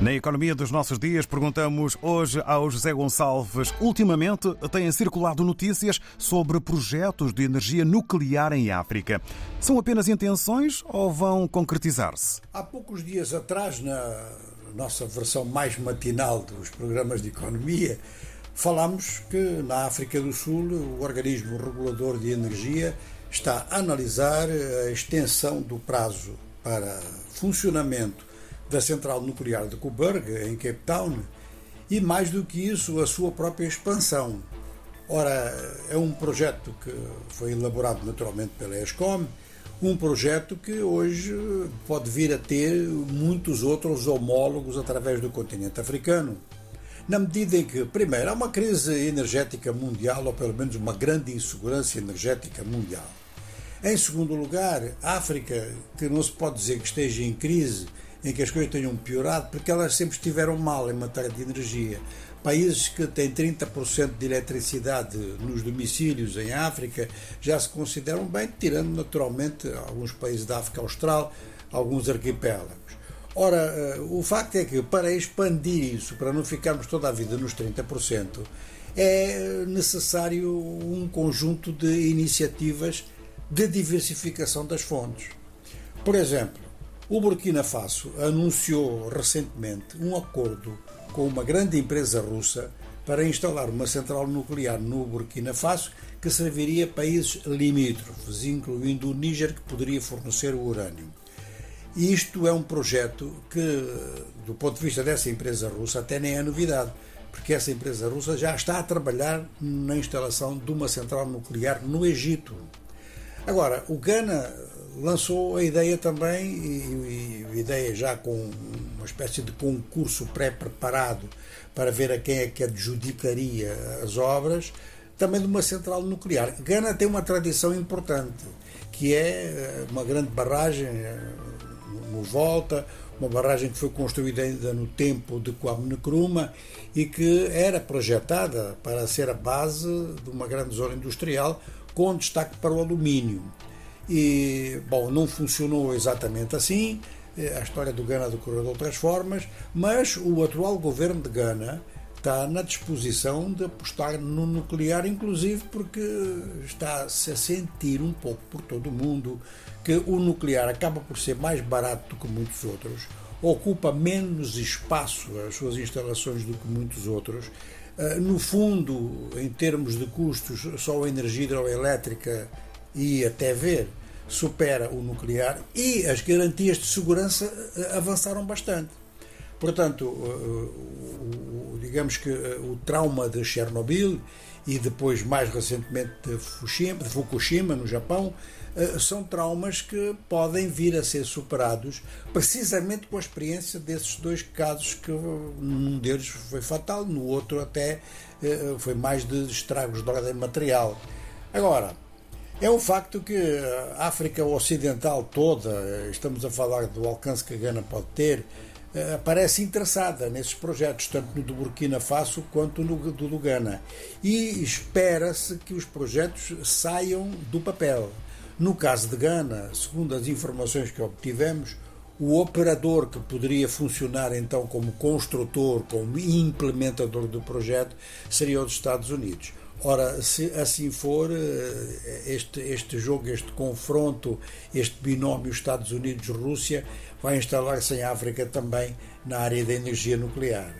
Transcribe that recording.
Na economia dos nossos dias, perguntamos hoje ao José Gonçalves. Ultimamente têm circulado notícias sobre projetos de energia nuclear em África. São apenas intenções ou vão concretizar-se? Há poucos dias atrás, na nossa versão mais matinal dos programas de economia, falámos que na África do Sul o organismo regulador de energia está a analisar a extensão do prazo para funcionamento da central nuclear de Coburg, em Cape Town, e mais do que isso, a sua própria expansão. Ora, é um projeto que foi elaborado naturalmente pela ESCOM, um projeto que hoje pode vir a ter muitos outros homólogos através do continente africano. Na medida em que, primeiro, há uma crise energética mundial, ou pelo menos uma grande insegurança energética mundial. Em segundo lugar, a África, que não se pode dizer que esteja em crise, em que as coisas tenham piorado, porque elas sempre estiveram mal em matéria de energia. Países que têm 30% de eletricidade nos domicílios em África já se consideram bem, tirando naturalmente alguns países da África Austral, alguns arquipélagos. Ora, eh, o facto é que para expandir isso, para não ficarmos toda a vida nos 30%, é necessário um conjunto de iniciativas de diversificação das fontes. Por exemplo, o Burkina Faso anunciou recentemente um acordo com uma grande empresa russa para instalar uma central nuclear no Burkina Faso que serviria a países limítrofes, incluindo o Níger, que poderia fornecer o urânio. E isto é um projeto que, do ponto de vista dessa empresa russa, até nem é novidade, porque essa empresa russa já está a trabalhar na instalação de uma central nuclear no Egito. Agora, o Ghana lançou a ideia também, e, e ideia já com uma espécie de concurso pré-preparado para ver a quem é que adjudicaria as obras, também de uma central nuclear. Gana tem uma tradição importante, que é eh, uma grande barragem eh, no Volta, uma barragem que foi construída ainda no tempo de Kwame Nkrumah e que era projetada para ser a base de uma grande zona industrial com destaque para o alumínio. E, bom, não funcionou exatamente assim. Eh, a história do Ghana decorreu de outras formas, mas o atual governo de Ghana está na disposição de apostar no nuclear, inclusive porque está-se a sentir um pouco por todo o mundo que o nuclear acaba por ser mais barato do que muitos outros, ocupa menos espaço as suas instalações do que muitos outros. Eh, no fundo, em termos de custos, só a energia hidroelétrica e até ver supera o nuclear e as garantias de segurança eh, avançaram bastante. Portanto, eh, digamos que eh, o trauma de Chernobyl e depois mais recentemente de Fukushima, de Fukushima no Japão, são traumas que podem vir a ser superados precisamente com a experiência desses dois casos que um deles foi fatal, no outro até foi mais de estragos de ordem material. Agora, é um facto que a África Ocidental toda, estamos a falar do alcance que a Gana pode ter, eh, parece interessada nesses projetos, tanto no do Burkina Faso quanto no do, do. E espera-se que os projetos saiam do papel. No caso de Ghana, segundo as informações que obtivemos, o operador que poderia funcionar então como construtor, como implementador do projeto, seria os Estados Unidos. Ora, se assim for, eh, este, este jogo, este confronto, este binómio Estados Unidos-Rússia vai instalar-se em África também na área da energia nuclear.